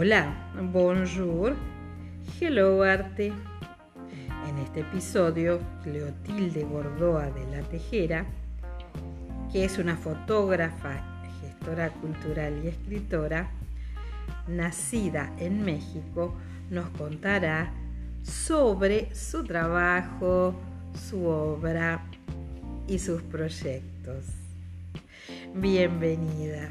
Hola, bonjour, hello arte. En este episodio, Cleotilde Gordoa de la Tejera, que es una fotógrafa, gestora cultural y escritora, nacida en México, nos contará sobre su trabajo, su obra y sus proyectos. Bienvenida.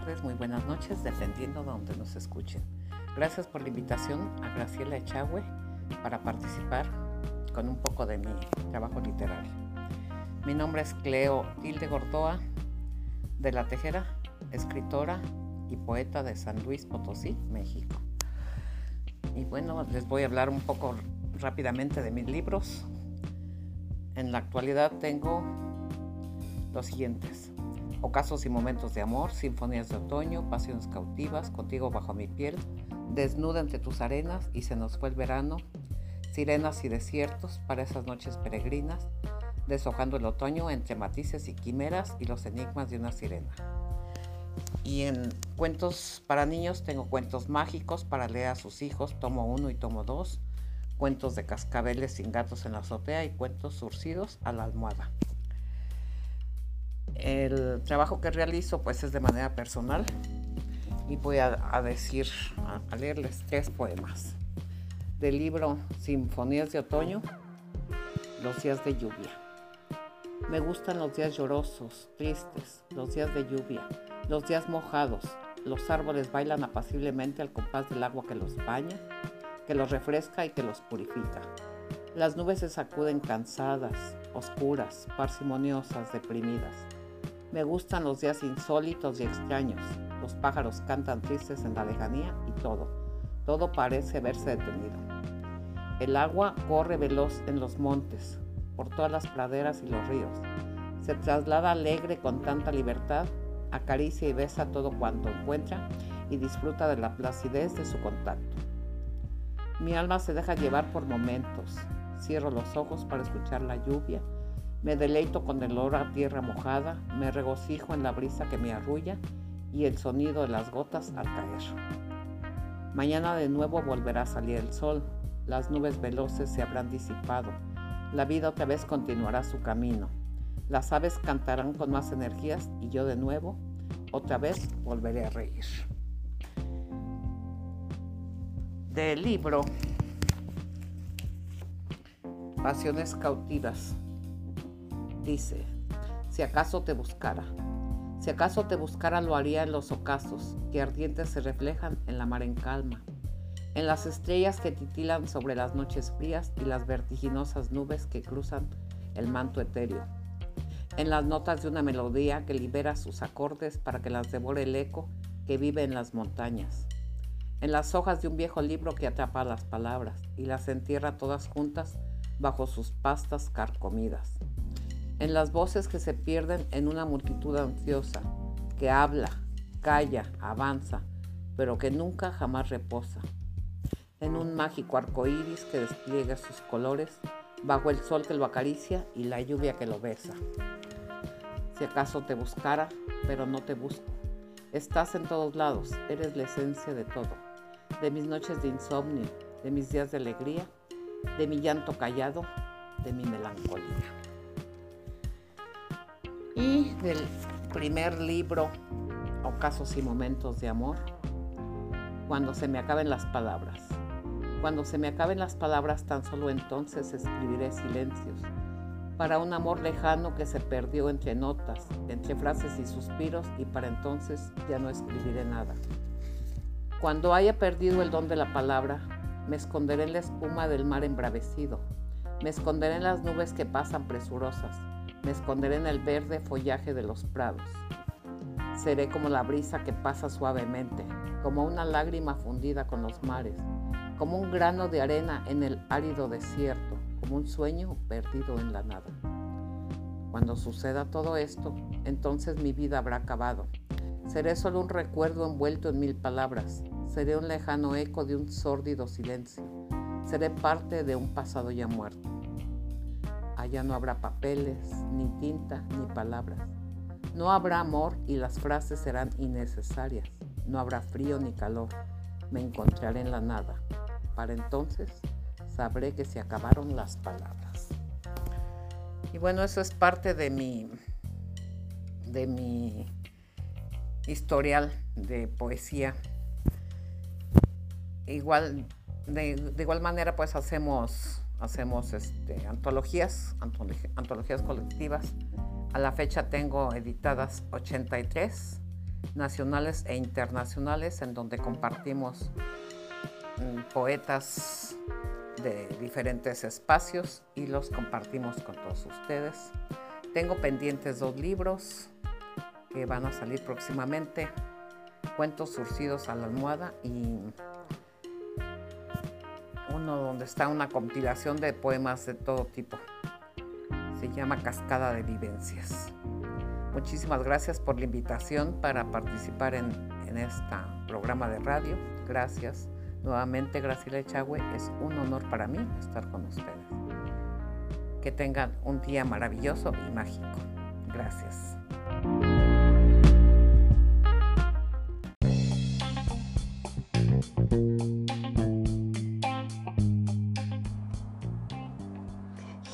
Tardes, muy buenas noches, dependiendo de donde nos escuchen. Gracias por la invitación a Graciela Echagüe para participar con un poco de mi trabajo literario. Mi nombre es Cleo Hilde Gordoa de La Tejera, escritora y poeta de San Luis Potosí, México. Y bueno, les voy a hablar un poco rápidamente de mis libros. En la actualidad tengo los siguientes. Ocasos y momentos de amor, sinfonías de otoño, pasiones cautivas, contigo bajo mi piel, desnuda entre tus arenas y se nos fue el verano, sirenas y desiertos para esas noches peregrinas, deshojando el otoño entre matices y quimeras y los enigmas de una sirena. Y en cuentos para niños tengo cuentos mágicos para leer a sus hijos, tomo uno y tomo dos, cuentos de cascabeles sin gatos en la azotea y cuentos surcidos a la almohada. El trabajo que realizo pues es de manera personal y voy a, decir, a, leerles tres poemas del libro Sinfonías de Otoño, Los días de lluvia. Me gustan los días llorosos, tristes, los días de lluvia, los días mojados. Los árboles bailan apaciblemente al compás del agua que los baña, que los refresca y que los purifica. Las nubes se sacuden cansadas, oscuras, parsimoniosas, deprimidas. Me gustan los días insólitos y extraños. Los pájaros cantan tristes en la lejanía y todo, todo parece haberse detenido. El agua corre veloz en los montes, por todas las praderas y los ríos. Se traslada alegre con tanta libertad, acaricia y besa todo cuanto encuentra y disfruta de la placidez de su contacto. Mi alma se deja llevar por momentos. Cierro los ojos para escuchar la lluvia me deleito con el olor a tierra mojada, me regocijo en la brisa que me arrulla y el sonido de las gotas al caer. Mañana de nuevo volverá a salir el sol, las nubes veloces se habrán disipado, la vida otra vez continuará su camino, las aves cantarán con más energías y yo de nuevo, otra vez volveré a reír. Del libro Pasiones cautivas dice, si acaso te buscara. Si acaso te buscara lo haría en los ocasos, que ardientes se reflejan en la mar en calma, en las estrellas que titilan sobre las noches frías y las vertiginosas nubes que cruzan el manto etéreo, en las notas de una melodía que libera sus acordes para que las devore el eco que vive en las montañas, en las hojas de un viejo libro que atrapa las palabras y las entierra todas juntas bajo sus pastas carcomidas en las voces que se pierden en una multitud ansiosa, que habla, calla, avanza, pero que nunca jamás reposa. En un mágico arco iris que despliega sus colores bajo el sol que lo acaricia y la lluvia que lo besa. Si acaso te buscara, pero no te busco. Estás en todos lados, eres la esencia de todo, de mis noches de insomnio, de mis días de alegría, de mi llanto callado, de mi melancolía del primer libro, Ocasos y Momentos de Amor, cuando se me acaben las palabras. Cuando se me acaben las palabras, tan solo entonces escribiré silencios, para un amor lejano que se perdió entre notas, entre frases y suspiros y para entonces ya no escribiré nada. Cuando haya perdido el don de la palabra, me esconderé en la espuma del mar embravecido, me esconderé en las nubes que pasan presurosas, me esconderé en el verde follaje de los prados. Seré como la brisa que pasa suavemente, como una lágrima fundida con los mares, como un grano de arena en el árido desierto, como un sueño perdido en la nada. Cuando suceda todo esto, entonces mi vida habrá acabado. Seré solo un recuerdo envuelto en mil palabras. Seré un lejano eco de un sórdido silencio. Seré parte de un pasado ya muerto. Allá no habrá papeles, ni tinta, ni palabras. No habrá amor y las frases serán innecesarias. No habrá frío ni calor. Me encontraré en la nada. Para entonces sabré que se acabaron las palabras. Y bueno, eso es parte de mi de mi historial de poesía. Igual de, igual manera pues hacemos hacemos este, antologías, antologías colectivas. A la fecha tengo editadas 83 nacionales e internacionales en donde compartimos mm, poetas de diferentes espacios y los compartimos con todos ustedes. Tengo pendientes dos libros que van a salir próximamente, Cuentos surcidos a la almohada y donde está una compilación de poemas de todo tipo. Se llama Cascada de Vivencias. Muchísimas gracias por la invitación para participar en, en este programa de radio. Gracias. Nuevamente, Graciela Echagüe, es un honor para mí estar con ustedes. Que tengan un día maravilloso y mágico. Gracias.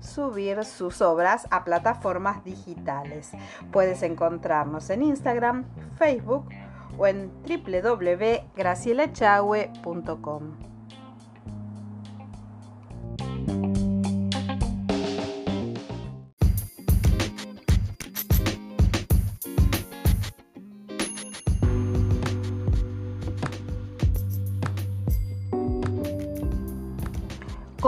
subir sus obras a plataformas digitales. Puedes encontrarnos en Instagram, Facebook o en www.gracielachahue.com.